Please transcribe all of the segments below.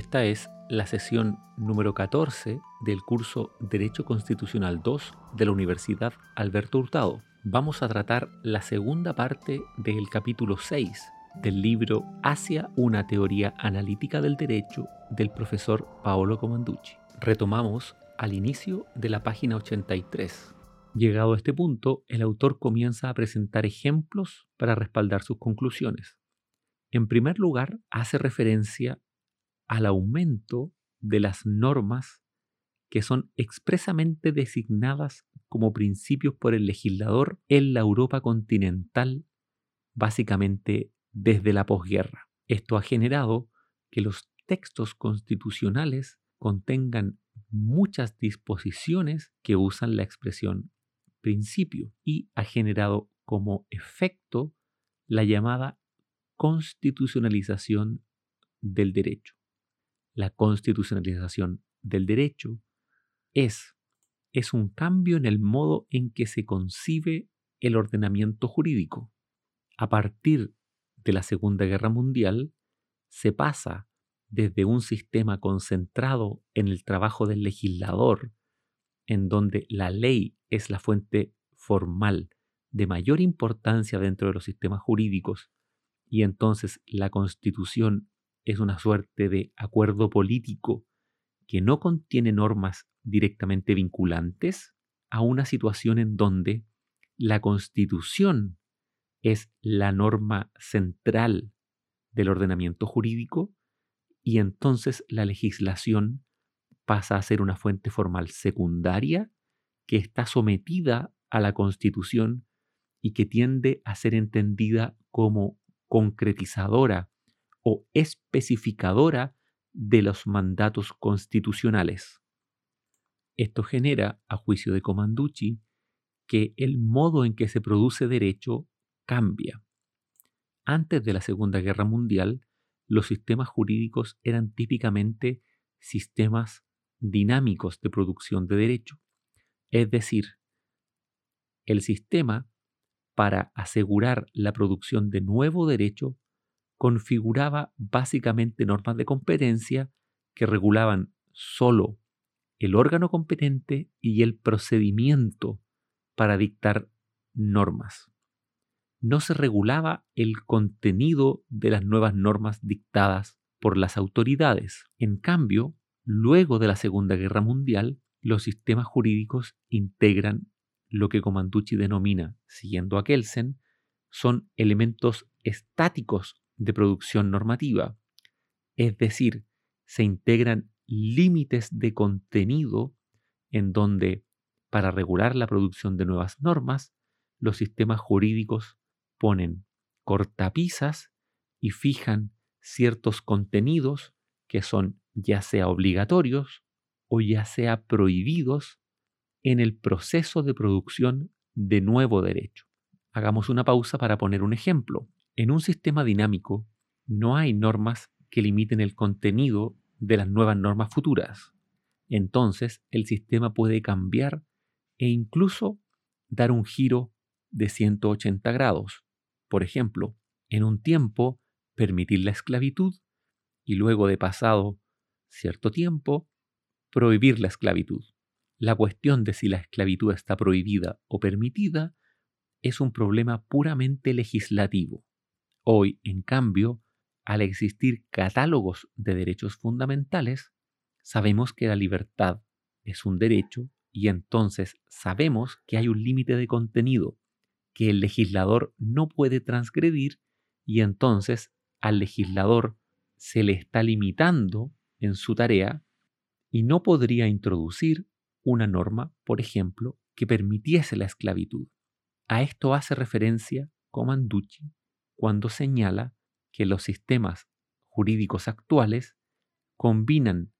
Esta es la sesión número 14 del curso Derecho Constitucional 2 de la Universidad Alberto Hurtado. Vamos a tratar la segunda parte del capítulo 6 del libro Hacia una teoría analítica del derecho del profesor Paolo Comanducci. Retomamos al inicio de la página 83. Llegado a este punto, el autor comienza a presentar ejemplos para respaldar sus conclusiones. En primer lugar, hace referencia al aumento de las normas que son expresamente designadas como principios por el legislador en la Europa continental, básicamente desde la posguerra. Esto ha generado que los textos constitucionales contengan muchas disposiciones que usan la expresión principio y ha generado como efecto la llamada constitucionalización del derecho la constitucionalización del derecho es, es un cambio en el modo en que se concibe el ordenamiento jurídico. A partir de la Segunda Guerra Mundial, se pasa desde un sistema concentrado en el trabajo del legislador, en donde la ley es la fuente formal de mayor importancia dentro de los sistemas jurídicos, y entonces la constitución es una suerte de acuerdo político que no contiene normas directamente vinculantes a una situación en donde la constitución es la norma central del ordenamiento jurídico y entonces la legislación pasa a ser una fuente formal secundaria que está sometida a la constitución y que tiende a ser entendida como concretizadora o especificadora de los mandatos constitucionales. Esto genera, a juicio de Comanducci, que el modo en que se produce derecho cambia. Antes de la Segunda Guerra Mundial, los sistemas jurídicos eran típicamente sistemas dinámicos de producción de derecho. Es decir, el sistema, para asegurar la producción de nuevo derecho, configuraba básicamente normas de competencia que regulaban solo el órgano competente y el procedimiento para dictar normas. No se regulaba el contenido de las nuevas normas dictadas por las autoridades. En cambio, luego de la Segunda Guerra Mundial, los sistemas jurídicos integran lo que Comanducci denomina, siguiendo a Kelsen, son elementos estáticos de producción normativa, es decir, se integran límites de contenido en donde, para regular la producción de nuevas normas, los sistemas jurídicos ponen cortapisas y fijan ciertos contenidos que son ya sea obligatorios o ya sea prohibidos en el proceso de producción de nuevo derecho. Hagamos una pausa para poner un ejemplo. En un sistema dinámico no hay normas que limiten el contenido de las nuevas normas futuras. Entonces el sistema puede cambiar e incluso dar un giro de 180 grados. Por ejemplo, en un tiempo permitir la esclavitud y luego de pasado cierto tiempo prohibir la esclavitud. La cuestión de si la esclavitud está prohibida o permitida es un problema puramente legislativo. Hoy, en cambio, al existir catálogos de derechos fundamentales, sabemos que la libertad es un derecho y entonces sabemos que hay un límite de contenido que el legislador no puede transgredir y entonces al legislador se le está limitando en su tarea y no podría introducir una norma, por ejemplo, que permitiese la esclavitud. A esto hace referencia Comanducci cuando señala que los sistemas jurídicos actuales combinan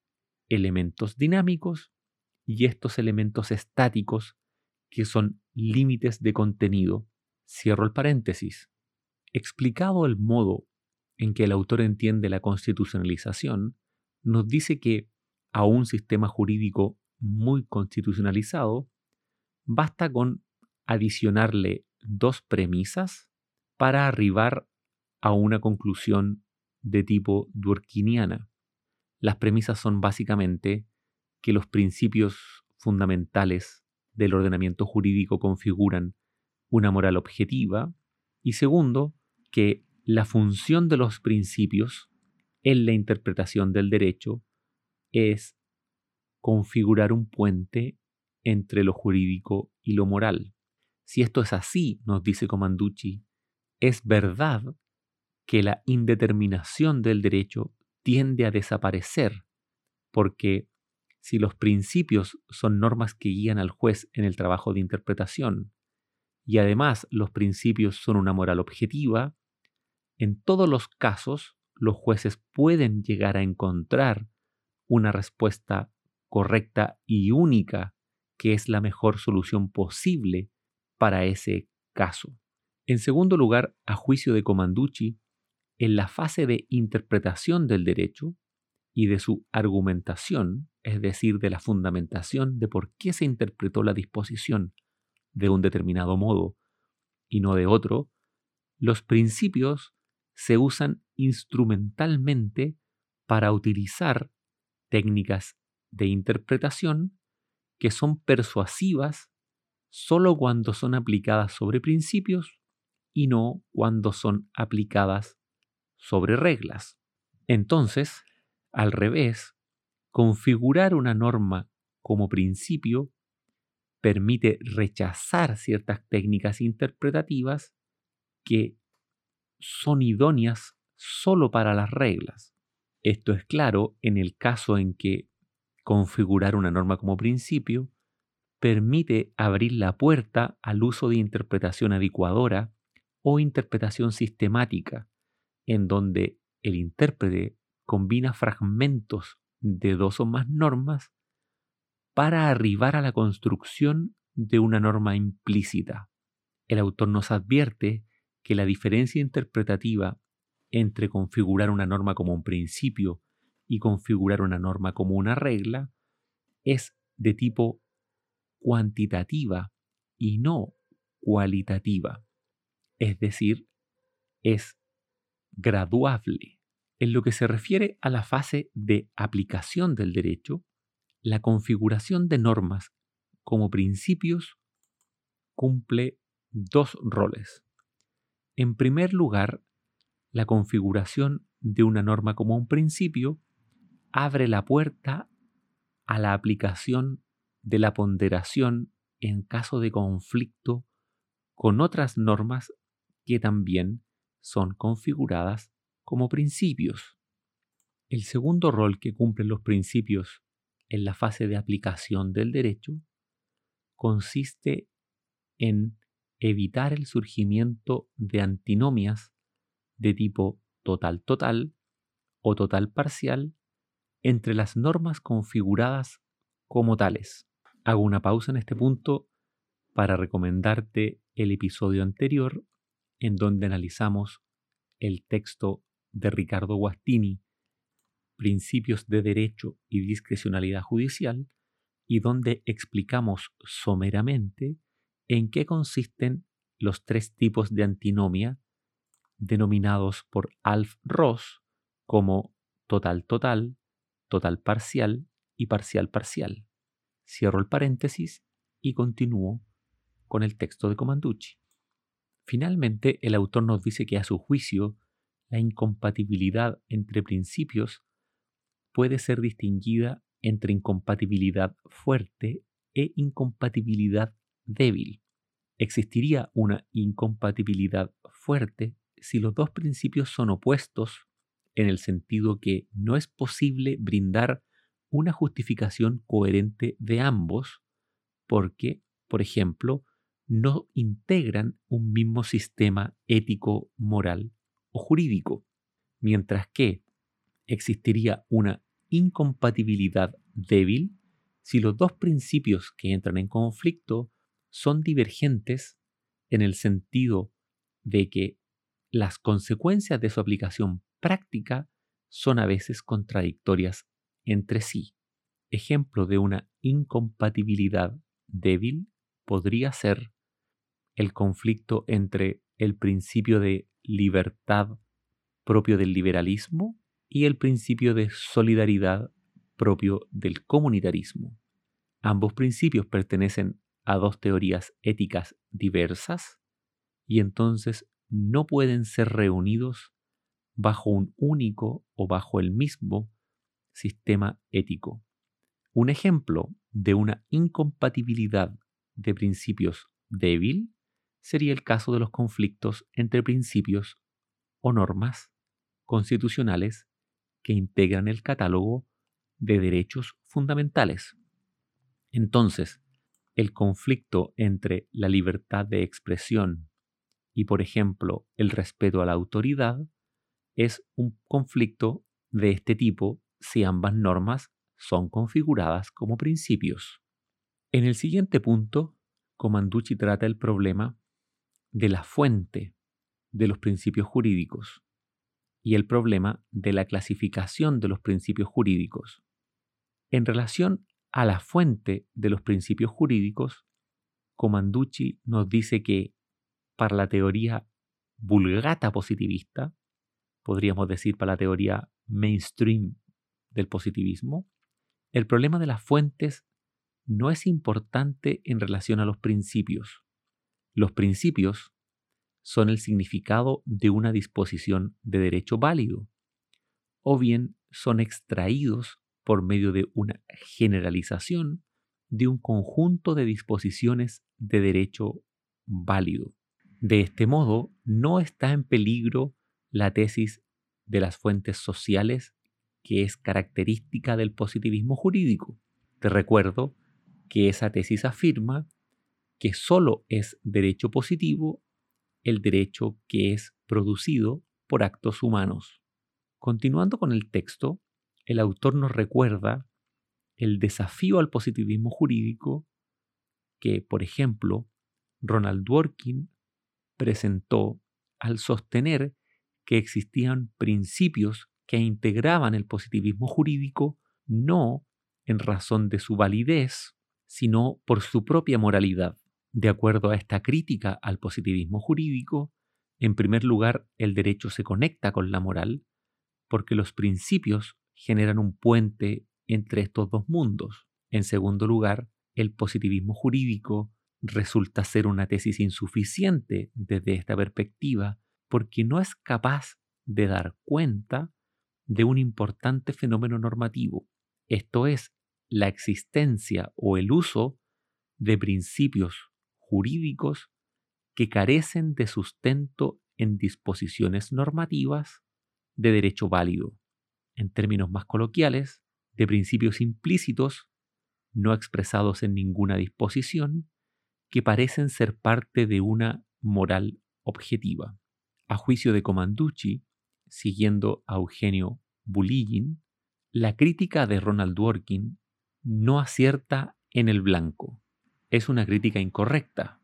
elementos dinámicos y estos elementos estáticos que son límites de contenido. Cierro el paréntesis. Explicado el modo en que el autor entiende la constitucionalización, nos dice que a un sistema jurídico muy constitucionalizado, basta con adicionarle dos premisas para arribar a una conclusión de tipo durkiniana. Las premisas son básicamente que los principios fundamentales del ordenamiento jurídico configuran una moral objetiva y segundo, que la función de los principios en la interpretación del derecho es configurar un puente entre lo jurídico y lo moral. Si esto es así, nos dice Comanducci, es verdad que la indeterminación del derecho tiende a desaparecer, porque si los principios son normas que guían al juez en el trabajo de interpretación, y además los principios son una moral objetiva, en todos los casos los jueces pueden llegar a encontrar una respuesta correcta y única que es la mejor solución posible para ese caso. En segundo lugar, a juicio de Comanducci, en la fase de interpretación del derecho y de su argumentación, es decir, de la fundamentación de por qué se interpretó la disposición de un determinado modo y no de otro, los principios se usan instrumentalmente para utilizar técnicas de interpretación que son persuasivas solo cuando son aplicadas sobre principios y no cuando son aplicadas sobre reglas. Entonces, al revés, configurar una norma como principio permite rechazar ciertas técnicas interpretativas que son idóneas solo para las reglas. Esto es claro en el caso en que configurar una norma como principio permite abrir la puerta al uso de interpretación adecuadora o interpretación sistemática, en donde el intérprete combina fragmentos de dos o más normas para arribar a la construcción de una norma implícita. El autor nos advierte que la diferencia interpretativa entre configurar una norma como un principio y configurar una norma como una regla es de tipo cuantitativa y no cualitativa. Es decir, es graduable. En lo que se refiere a la fase de aplicación del derecho, la configuración de normas como principios cumple dos roles. En primer lugar, la configuración de una norma como un principio abre la puerta a la aplicación de la ponderación en caso de conflicto con otras normas que también son configuradas como principios. El segundo rol que cumplen los principios en la fase de aplicación del derecho consiste en evitar el surgimiento de antinomias de tipo total-total o total parcial entre las normas configuradas como tales. Hago una pausa en este punto para recomendarte el episodio anterior en donde analizamos el texto de Ricardo Guastini, Principios de Derecho y Discrecionalidad Judicial, y donde explicamos someramente en qué consisten los tres tipos de antinomia denominados por Alf Ross como total total, total parcial y parcial parcial. Cierro el paréntesis y continúo con el texto de Comanducci. Finalmente, el autor nos dice que a su juicio, la incompatibilidad entre principios puede ser distinguida entre incompatibilidad fuerte e incompatibilidad débil. Existiría una incompatibilidad fuerte si los dos principios son opuestos en el sentido que no es posible brindar una justificación coherente de ambos porque, por ejemplo, no integran un mismo sistema ético, moral o jurídico, mientras que existiría una incompatibilidad débil si los dos principios que entran en conflicto son divergentes en el sentido de que las consecuencias de su aplicación práctica son a veces contradictorias entre sí. Ejemplo de una incompatibilidad débil podría ser el conflicto entre el principio de libertad propio del liberalismo y el principio de solidaridad propio del comunitarismo. Ambos principios pertenecen a dos teorías éticas diversas y entonces no pueden ser reunidos bajo un único o bajo el mismo sistema ético. Un ejemplo de una incompatibilidad de principios débil sería el caso de los conflictos entre principios o normas constitucionales que integran el catálogo de derechos fundamentales. Entonces, el conflicto entre la libertad de expresión y, por ejemplo, el respeto a la autoridad es un conflicto de este tipo si ambas normas son configuradas como principios. En el siguiente punto, Comanducci trata el problema de la fuente de los principios jurídicos y el problema de la clasificación de los principios jurídicos. En relación a la fuente de los principios jurídicos, Comanducci nos dice que para la teoría vulgata positivista, podríamos decir para la teoría mainstream del positivismo, el problema de las fuentes no es importante en relación a los principios. Los principios son el significado de una disposición de derecho válido, o bien son extraídos por medio de una generalización de un conjunto de disposiciones de derecho válido. De este modo, no está en peligro la tesis de las fuentes sociales que es característica del positivismo jurídico. Te recuerdo que esa tesis afirma que solo es derecho positivo el derecho que es producido por actos humanos. Continuando con el texto, el autor nos recuerda el desafío al positivismo jurídico que, por ejemplo, Ronald Dworkin presentó al sostener que existían principios que integraban el positivismo jurídico no en razón de su validez, sino por su propia moralidad. De acuerdo a esta crítica al positivismo jurídico, en primer lugar, el derecho se conecta con la moral porque los principios generan un puente entre estos dos mundos. En segundo lugar, el positivismo jurídico resulta ser una tesis insuficiente desde esta perspectiva porque no es capaz de dar cuenta de un importante fenómeno normativo, esto es, la existencia o el uso de principios jurídicos que carecen de sustento en disposiciones normativas de derecho válido, en términos más coloquiales, de principios implícitos no expresados en ninguna disposición, que parecen ser parte de una moral objetiva. A juicio de Comanducci, siguiendo a Eugenio Buligin, la crítica de Ronald Dworkin no acierta en el blanco es una crítica incorrecta.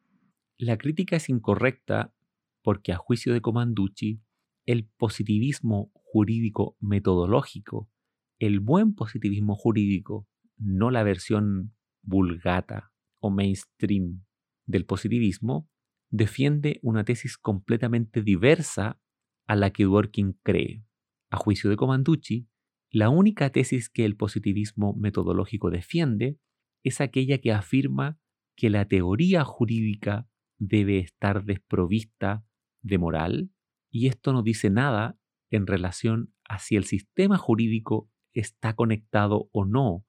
La crítica es incorrecta porque a juicio de Comanducci, el positivismo jurídico metodológico, el buen positivismo jurídico, no la versión vulgata o mainstream del positivismo, defiende una tesis completamente diversa a la que Dworkin cree. A juicio de Comanducci, la única tesis que el positivismo metodológico defiende es aquella que afirma que la teoría jurídica debe estar desprovista de moral y esto no dice nada en relación a si el sistema jurídico está conectado o no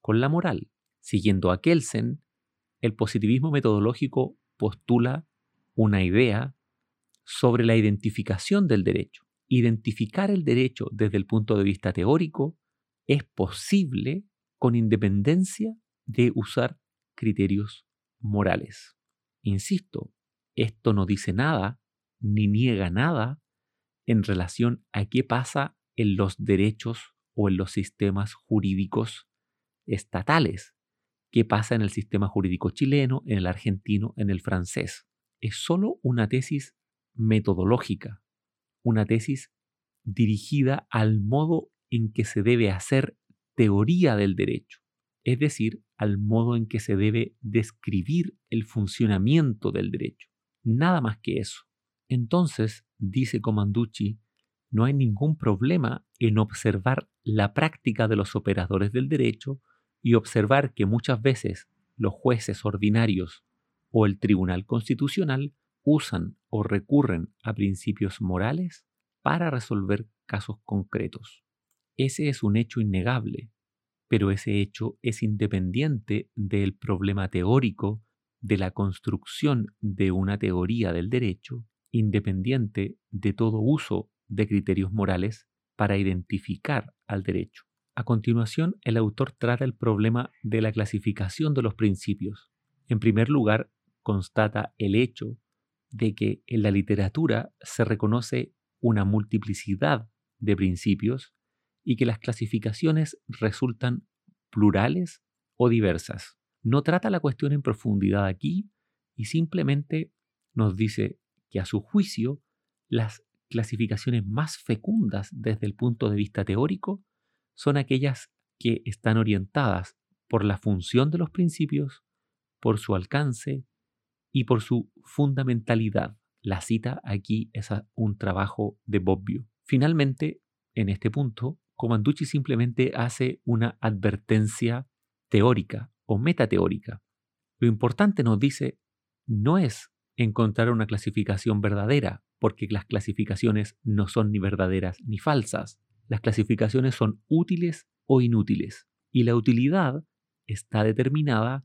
con la moral. Siguiendo a Kelsen, el positivismo metodológico postula una idea sobre la identificación del derecho. Identificar el derecho desde el punto de vista teórico es posible con independencia de usar criterios morales. Insisto, esto no dice nada ni niega nada en relación a qué pasa en los derechos o en los sistemas jurídicos estatales, qué pasa en el sistema jurídico chileno, en el argentino, en el francés. Es solo una tesis metodológica, una tesis dirigida al modo en que se debe hacer teoría del derecho, es decir, al modo en que se debe describir el funcionamiento del derecho. Nada más que eso. Entonces, dice Comanducci, no hay ningún problema en observar la práctica de los operadores del derecho y observar que muchas veces los jueces ordinarios o el Tribunal Constitucional usan o recurren a principios morales para resolver casos concretos. Ese es un hecho innegable, pero ese hecho es independiente del problema teórico de la construcción de una teoría del derecho, independiente de todo uso de criterios morales para identificar al derecho. A continuación, el autor trata el problema de la clasificación de los principios. En primer lugar, constata el hecho de que en la literatura se reconoce una multiplicidad de principios y que las clasificaciones resultan plurales o diversas. No trata la cuestión en profundidad aquí y simplemente nos dice que a su juicio las clasificaciones más fecundas desde el punto de vista teórico son aquellas que están orientadas por la función de los principios, por su alcance y por su fundamentalidad. La cita aquí es un trabajo de Bobbio. Finalmente, en este punto, Comanducci simplemente hace una advertencia teórica o metateórica. Lo importante nos dice no es encontrar una clasificación verdadera, porque las clasificaciones no son ni verdaderas ni falsas. Las clasificaciones son útiles o inútiles, y la utilidad está determinada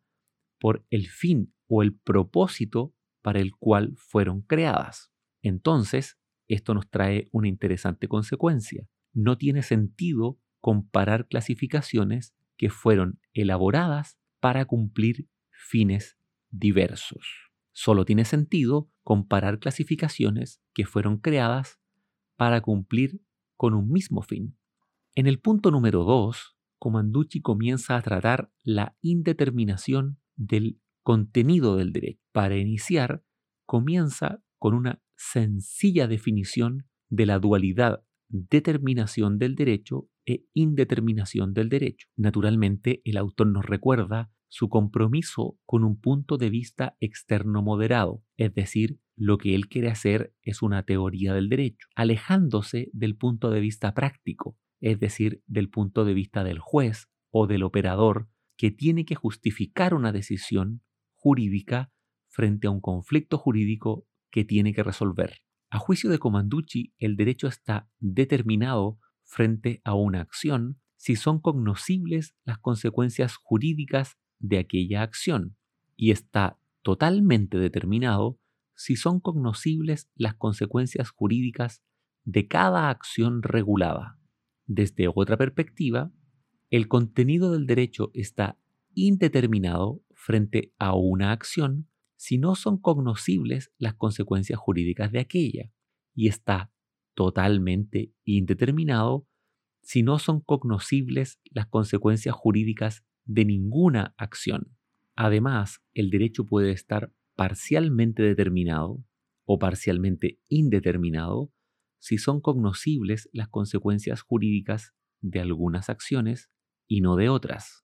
por el fin o el propósito para el cual fueron creadas. Entonces, esto nos trae una interesante consecuencia no tiene sentido comparar clasificaciones que fueron elaboradas para cumplir fines diversos. Solo tiene sentido comparar clasificaciones que fueron creadas para cumplir con un mismo fin. En el punto número 2, Comanducci comienza a tratar la indeterminación del contenido del derecho. Para iniciar, comienza con una sencilla definición de la dualidad determinación del derecho e indeterminación del derecho. Naturalmente, el autor nos recuerda su compromiso con un punto de vista externo moderado, es decir, lo que él quiere hacer es una teoría del derecho, alejándose del punto de vista práctico, es decir, del punto de vista del juez o del operador que tiene que justificar una decisión jurídica frente a un conflicto jurídico que tiene que resolver. A juicio de Comanducci, el derecho está determinado frente a una acción si son cognoscibles las consecuencias jurídicas de aquella acción y está totalmente determinado si son cognoscibles las consecuencias jurídicas de cada acción regulada. Desde otra perspectiva, el contenido del derecho está indeterminado frente a una acción si no son cognoscibles las consecuencias jurídicas de aquella, y está totalmente indeterminado si no son cognoscibles las consecuencias jurídicas de ninguna acción. Además, el derecho puede estar parcialmente determinado o parcialmente indeterminado si son cognoscibles las consecuencias jurídicas de algunas acciones y no de otras.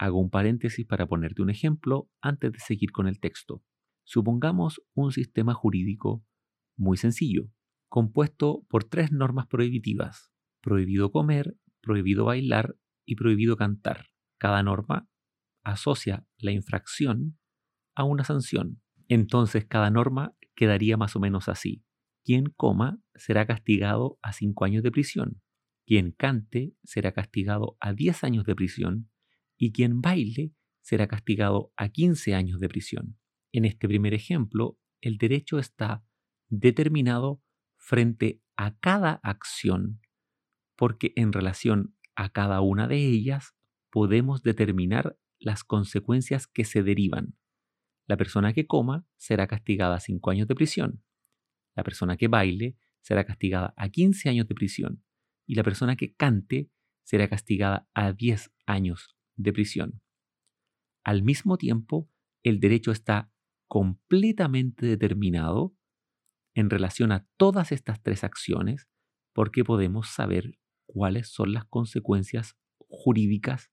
Hago un paréntesis para ponerte un ejemplo antes de seguir con el texto. Supongamos un sistema jurídico muy sencillo, compuesto por tres normas prohibitivas. Prohibido comer, prohibido bailar y prohibido cantar. Cada norma asocia la infracción a una sanción. Entonces cada norma quedaría más o menos así. Quien coma será castigado a 5 años de prisión. Quien cante será castigado a 10 años de prisión. Y quien baile será castigado a 15 años de prisión. En este primer ejemplo, el derecho está determinado frente a cada acción, porque en relación a cada una de ellas podemos determinar las consecuencias que se derivan. La persona que coma será castigada a 5 años de prisión. La persona que baile será castigada a 15 años de prisión. Y la persona que cante será castigada a 10 años de prisión. Al mismo tiempo, el derecho está completamente determinado en relación a todas estas tres acciones porque podemos saber cuáles son las consecuencias jurídicas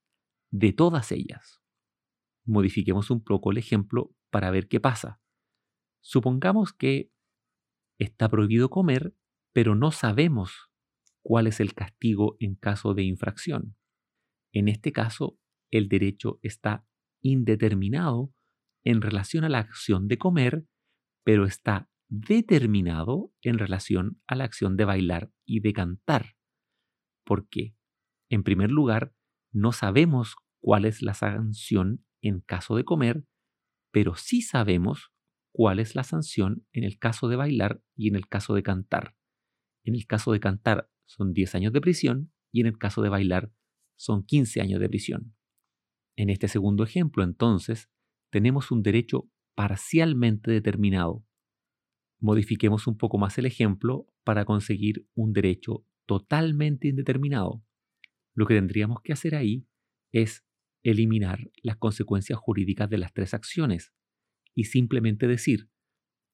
de todas ellas. Modifiquemos un poco el ejemplo para ver qué pasa. Supongamos que está prohibido comer, pero no sabemos cuál es el castigo en caso de infracción. En este caso, el derecho está indeterminado en relación a la acción de comer, pero está determinado en relación a la acción de bailar y de cantar. ¿Por qué? En primer lugar, no sabemos cuál es la sanción en caso de comer, pero sí sabemos cuál es la sanción en el caso de bailar y en el caso de cantar. En el caso de cantar son 10 años de prisión y en el caso de bailar son 15 años de prisión. En este segundo ejemplo, entonces, tenemos un derecho parcialmente determinado. Modifiquemos un poco más el ejemplo para conseguir un derecho totalmente indeterminado. Lo que tendríamos que hacer ahí es eliminar las consecuencias jurídicas de las tres acciones y simplemente decir,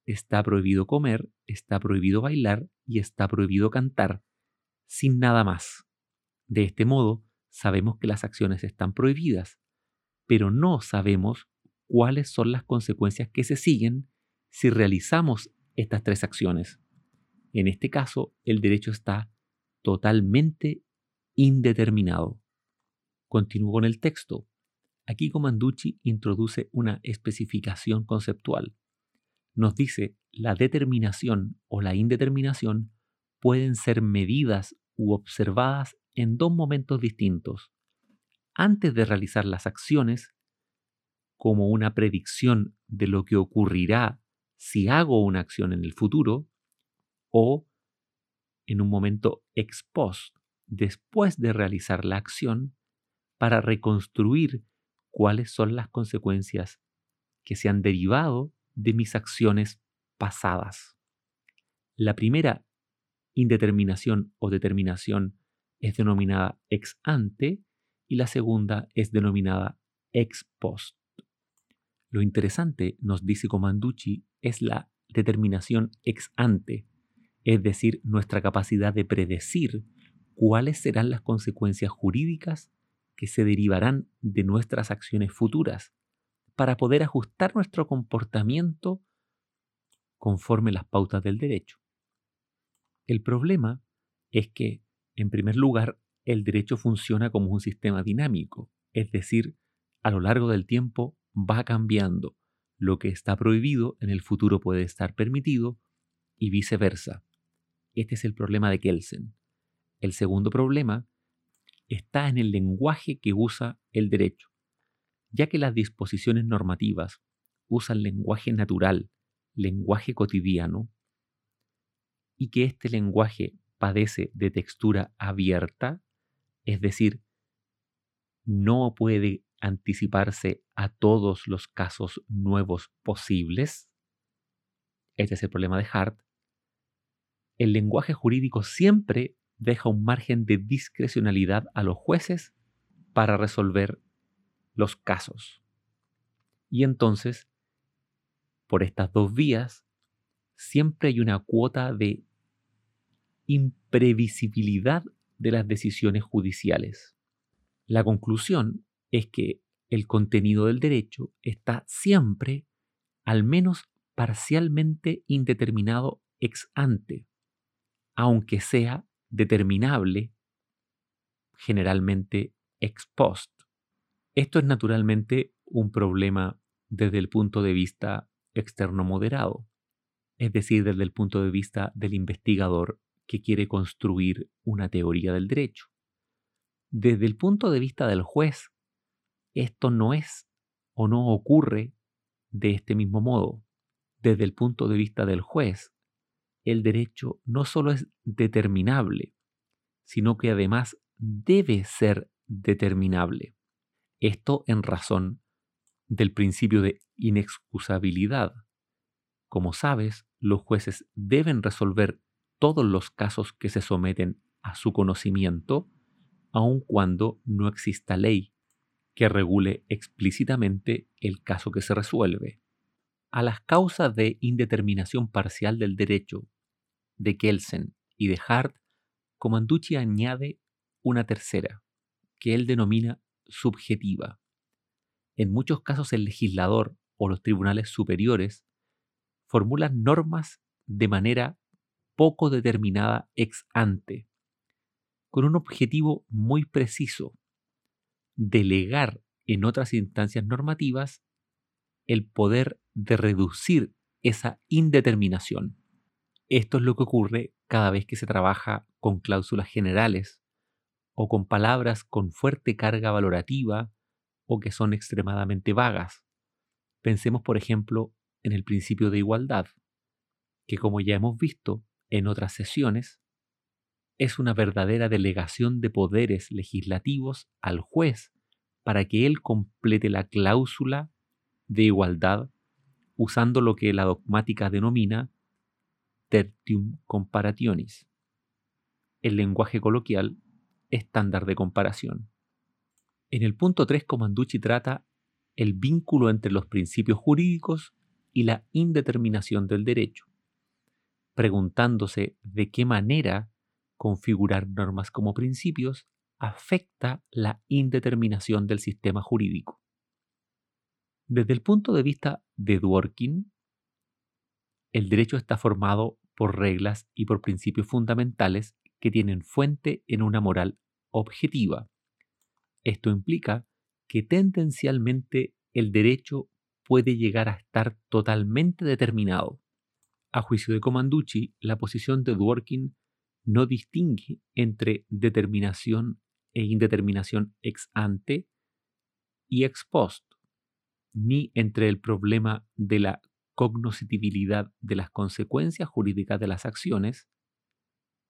está prohibido comer, está prohibido bailar y está prohibido cantar, sin nada más. De este modo, sabemos que las acciones están prohibidas, pero no sabemos cuáles son las consecuencias que se siguen si realizamos estas tres acciones. En este caso, el derecho está totalmente indeterminado. Continúo con el texto. Aquí Comanducci introduce una especificación conceptual. Nos dice la determinación o la indeterminación pueden ser medidas u observadas en dos momentos distintos. Antes de realizar las acciones como una predicción de lo que ocurrirá si hago una acción en el futuro o en un momento ex post, después de realizar la acción, para reconstruir cuáles son las consecuencias que se han derivado de mis acciones pasadas. La primera indeterminación o determinación es denominada ex ante y la segunda es denominada ex post. Lo interesante, nos dice Comanducci, es la determinación ex ante, es decir, nuestra capacidad de predecir cuáles serán las consecuencias jurídicas que se derivarán de nuestras acciones futuras para poder ajustar nuestro comportamiento conforme las pautas del derecho. El problema es que, en primer lugar, el derecho funciona como un sistema dinámico, es decir, a lo largo del tiempo va cambiando. Lo que está prohibido en el futuro puede estar permitido y viceversa. Este es el problema de Kelsen. El segundo problema está en el lenguaje que usa el derecho, ya que las disposiciones normativas usan lenguaje natural, lenguaje cotidiano, y que este lenguaje padece de textura abierta, es decir, no puede anticiparse a todos los casos nuevos posibles. Este es el problema de Hart. El lenguaje jurídico siempre deja un margen de discrecionalidad a los jueces para resolver los casos. Y entonces, por estas dos vías, siempre hay una cuota de imprevisibilidad de las decisiones judiciales. La conclusión es que el contenido del derecho está siempre, al menos parcialmente indeterminado ex ante, aunque sea determinable generalmente ex post. Esto es naturalmente un problema desde el punto de vista externo moderado, es decir, desde el punto de vista del investigador que quiere construir una teoría del derecho. Desde el punto de vista del juez, esto no es o no ocurre de este mismo modo. Desde el punto de vista del juez, el derecho no solo es determinable, sino que además debe ser determinable. Esto en razón del principio de inexcusabilidad. Como sabes, los jueces deben resolver todos los casos que se someten a su conocimiento, aun cuando no exista ley que regule explícitamente el caso que se resuelve. A las causas de indeterminación parcial del derecho de Kelsen y de Hart, Comanducci añade una tercera, que él denomina subjetiva. En muchos casos el legislador o los tribunales superiores formulan normas de manera poco determinada ex ante, con un objetivo muy preciso, delegar en otras instancias normativas el poder de reducir esa indeterminación. Esto es lo que ocurre cada vez que se trabaja con cláusulas generales o con palabras con fuerte carga valorativa o que son extremadamente vagas. Pensemos, por ejemplo, en el principio de igualdad, que como ya hemos visto en otras sesiones, es una verdadera delegación de poderes legislativos al juez para que él complete la cláusula de igualdad usando lo que la dogmática denomina tertium comparationis, el lenguaje coloquial estándar de comparación. En el punto 3, Comanducci trata el vínculo entre los principios jurídicos y la indeterminación del derecho, preguntándose de qué manera configurar normas como principios afecta la indeterminación del sistema jurídico. Desde el punto de vista de Dworkin, el derecho está formado por reglas y por principios fundamentales que tienen fuente en una moral objetiva. Esto implica que tendencialmente el derecho puede llegar a estar totalmente determinado. A juicio de Comanducci, la posición de Dworkin no distingue entre determinación e indeterminación ex ante y ex post, ni entre el problema de la cognoscibilidad de las consecuencias jurídicas de las acciones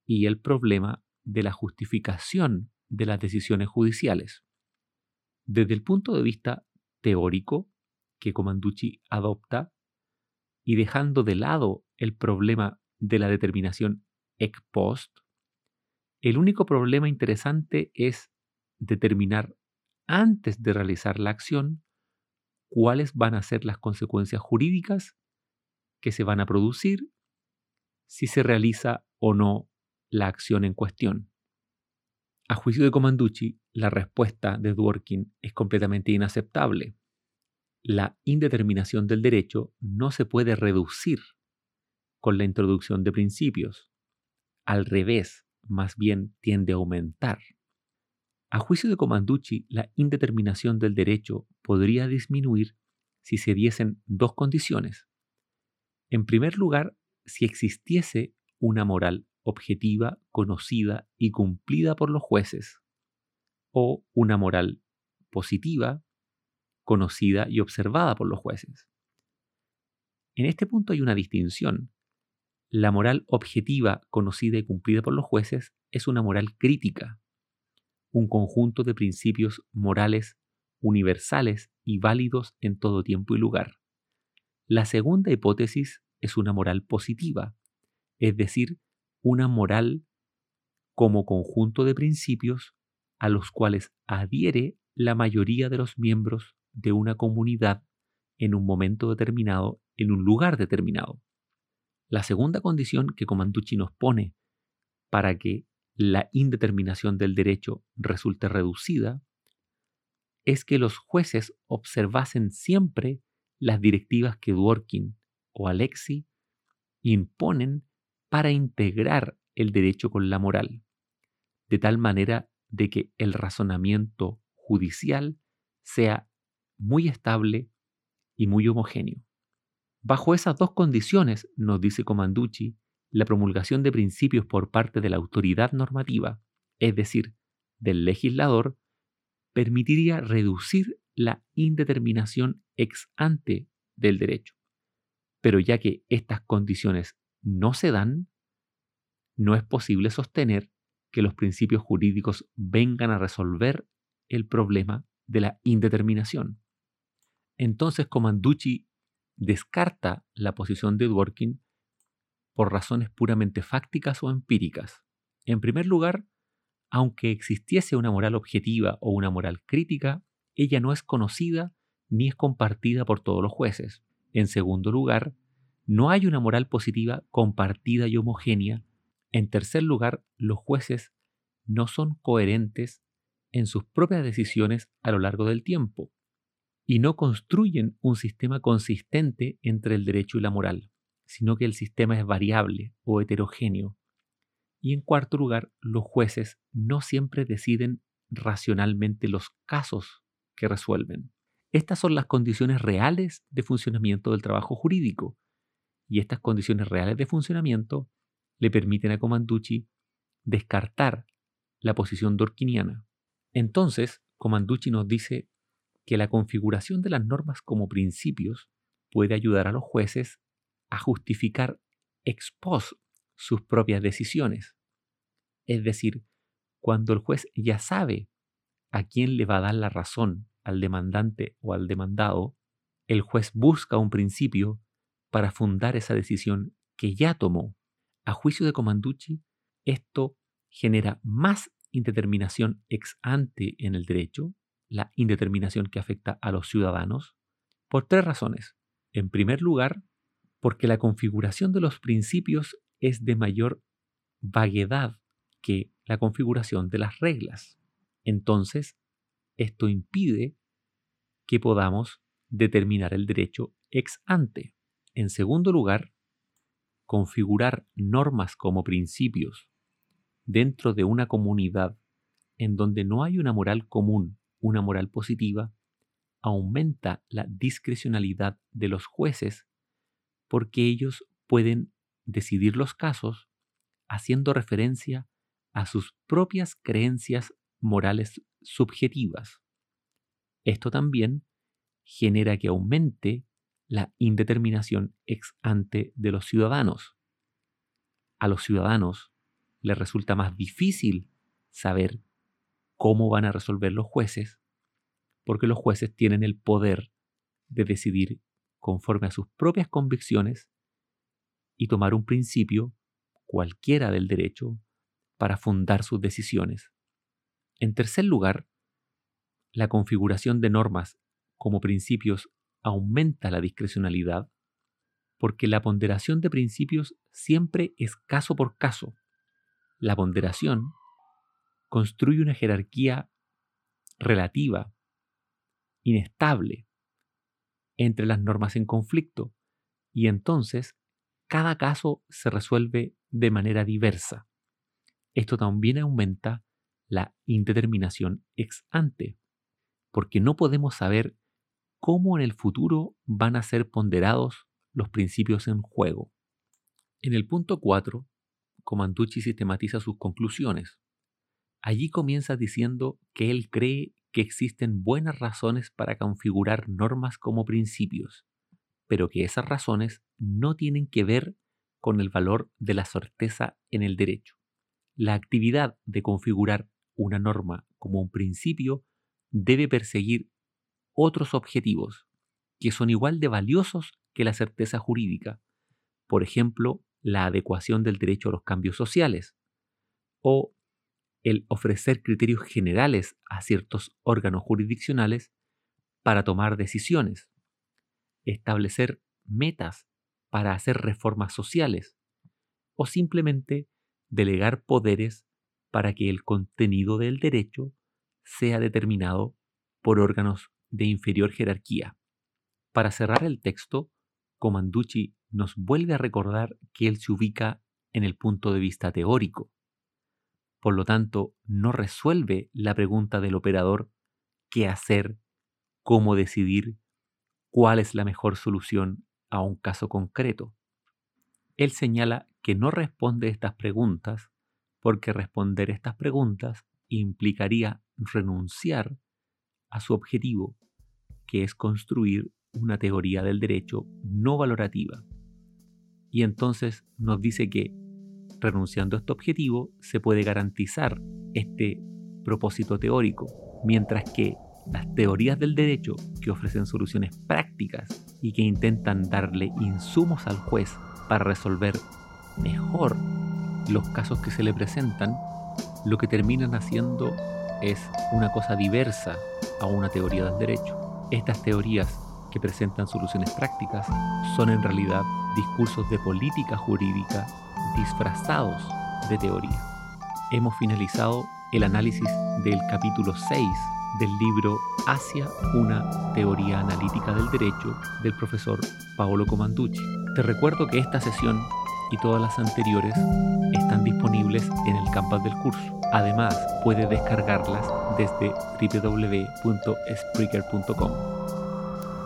y el problema de la justificación de las decisiones judiciales. Desde el punto de vista teórico que Comanducci adopta y dejando de lado el problema de la determinación ex post, el único problema interesante es determinar antes de realizar la acción cuáles van a ser las consecuencias jurídicas que se van a producir si se realiza o no la acción en cuestión. A juicio de Comanducci, la respuesta de Dworkin es completamente inaceptable. La indeterminación del derecho no se puede reducir con la introducción de principios al revés, más bien tiende a aumentar. A juicio de Comanducci, la indeterminación del derecho podría disminuir si se diesen dos condiciones. En primer lugar, si existiese una moral objetiva, conocida y cumplida por los jueces, o una moral positiva, conocida y observada por los jueces. En este punto hay una distinción. La moral objetiva, conocida y cumplida por los jueces, es una moral crítica, un conjunto de principios morales universales y válidos en todo tiempo y lugar. La segunda hipótesis es una moral positiva, es decir, una moral como conjunto de principios a los cuales adhiere la mayoría de los miembros de una comunidad en un momento determinado, en un lugar determinado. La segunda condición que Comanducci nos pone para que la indeterminación del derecho resulte reducida es que los jueces observasen siempre las directivas que Dworkin o Alexi imponen para integrar el derecho con la moral, de tal manera de que el razonamiento judicial sea muy estable y muy homogéneo. Bajo esas dos condiciones, nos dice Comanducci, la promulgación de principios por parte de la autoridad normativa, es decir, del legislador, permitiría reducir la indeterminación ex ante del derecho. Pero ya que estas condiciones no se dan, no es posible sostener que los principios jurídicos vengan a resolver el problema de la indeterminación. Entonces Comanducci descarta la posición de Dworkin por razones puramente fácticas o empíricas. En primer lugar, aunque existiese una moral objetiva o una moral crítica, ella no es conocida ni es compartida por todos los jueces. En segundo lugar, no hay una moral positiva compartida y homogénea. En tercer lugar, los jueces no son coherentes en sus propias decisiones a lo largo del tiempo y no construyen un sistema consistente entre el derecho y la moral, sino que el sistema es variable o heterogéneo. Y en cuarto lugar, los jueces no siempre deciden racionalmente los casos que resuelven. Estas son las condiciones reales de funcionamiento del trabajo jurídico, y estas condiciones reales de funcionamiento le permiten a Comanducci descartar la posición dorquiniana. Entonces, Comanducci nos dice que la configuración de las normas como principios puede ayudar a los jueces a justificar ex post sus propias decisiones. Es decir, cuando el juez ya sabe a quién le va a dar la razón, al demandante o al demandado, el juez busca un principio para fundar esa decisión que ya tomó. A juicio de Comanducci, esto genera más indeterminación ex ante en el derecho, la indeterminación que afecta a los ciudadanos, por tres razones. En primer lugar, porque la configuración de los principios es de mayor vaguedad que la configuración de las reglas. Entonces, esto impide que podamos determinar el derecho ex ante. En segundo lugar, configurar normas como principios dentro de una comunidad en donde no hay una moral común, una moral positiva, aumenta la discrecionalidad de los jueces porque ellos pueden decidir los casos haciendo referencia a sus propias creencias morales subjetivas. Esto también genera que aumente la indeterminación ex ante de los ciudadanos. A los ciudadanos les resulta más difícil saber cómo van a resolver los jueces, porque los jueces tienen el poder de decidir conforme a sus propias convicciones y tomar un principio, cualquiera del derecho, para fundar sus decisiones. En tercer lugar, la configuración de normas como principios aumenta la discrecionalidad porque la ponderación de principios siempre es caso por caso la ponderación construye una jerarquía relativa, inestable, entre las normas en conflicto, y entonces cada caso se resuelve de manera diversa. Esto también aumenta la indeterminación ex ante, porque no podemos saber cómo en el futuro van a ser ponderados los principios en juego. En el punto 4 Comanducci sistematiza sus conclusiones. Allí comienza diciendo que él cree que existen buenas razones para configurar normas como principios, pero que esas razones no tienen que ver con el valor de la certeza en el derecho. La actividad de configurar una norma como un principio debe perseguir otros objetivos que son igual de valiosos que la certeza jurídica, por ejemplo, la adecuación del derecho a los cambios sociales o el ofrecer criterios generales a ciertos órganos jurisdiccionales para tomar decisiones, establecer metas para hacer reformas sociales o simplemente delegar poderes para que el contenido del derecho sea determinado por órganos de inferior jerarquía. Para cerrar el texto, Comanducci nos vuelve a recordar que él se ubica en el punto de vista teórico. Por lo tanto, no resuelve la pregunta del operador qué hacer cómo decidir cuál es la mejor solución a un caso concreto. Él señala que no responde estas preguntas porque responder estas preguntas implicaría renunciar a su objetivo, que es construir una teoría del derecho no valorativa. Y entonces nos dice que, renunciando a este objetivo, se puede garantizar este propósito teórico, mientras que las teorías del derecho que ofrecen soluciones prácticas y que intentan darle insumos al juez para resolver mejor los casos que se le presentan, lo que terminan haciendo es una cosa diversa a una teoría del derecho. Estas teorías que presentan soluciones prácticas son en realidad discursos de política jurídica disfrazados de teoría. Hemos finalizado el análisis del capítulo 6 del libro Hacia una teoría analítica del derecho del profesor Paolo Comanducci. Te recuerdo que esta sesión y todas las anteriores están disponibles en el campus del curso. Además, puedes descargarlas desde www.spreaker.com.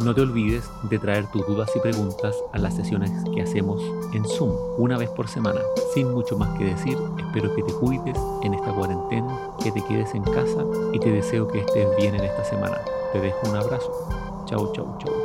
No te olvides de traer tus dudas y preguntas a las sesiones que hacemos en Zoom una vez por semana. Sin mucho más que decir, espero que te cuides en esta cuarentena, que te quedes en casa y te deseo que estés bien en esta semana. Te dejo un abrazo. Chau, chau, chau,